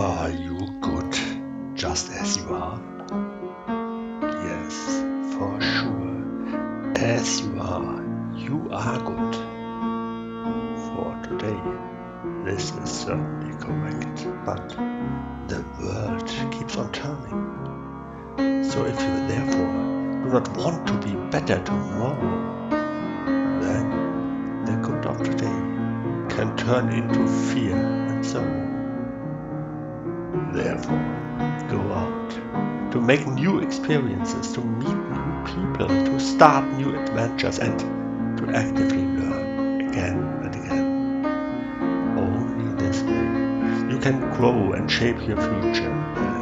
Are you good just as you are? Yes, for sure. As you are, you are good. For today, this is certainly correct, but the world keeps on turning. So if you therefore do not want to be better tomorrow, then the good of today can turn into fear and sorrow. Therefore, go out to make new experiences, to meet new people, to start new adventures, and to actively learn again and again. Only this way you can grow and shape your future.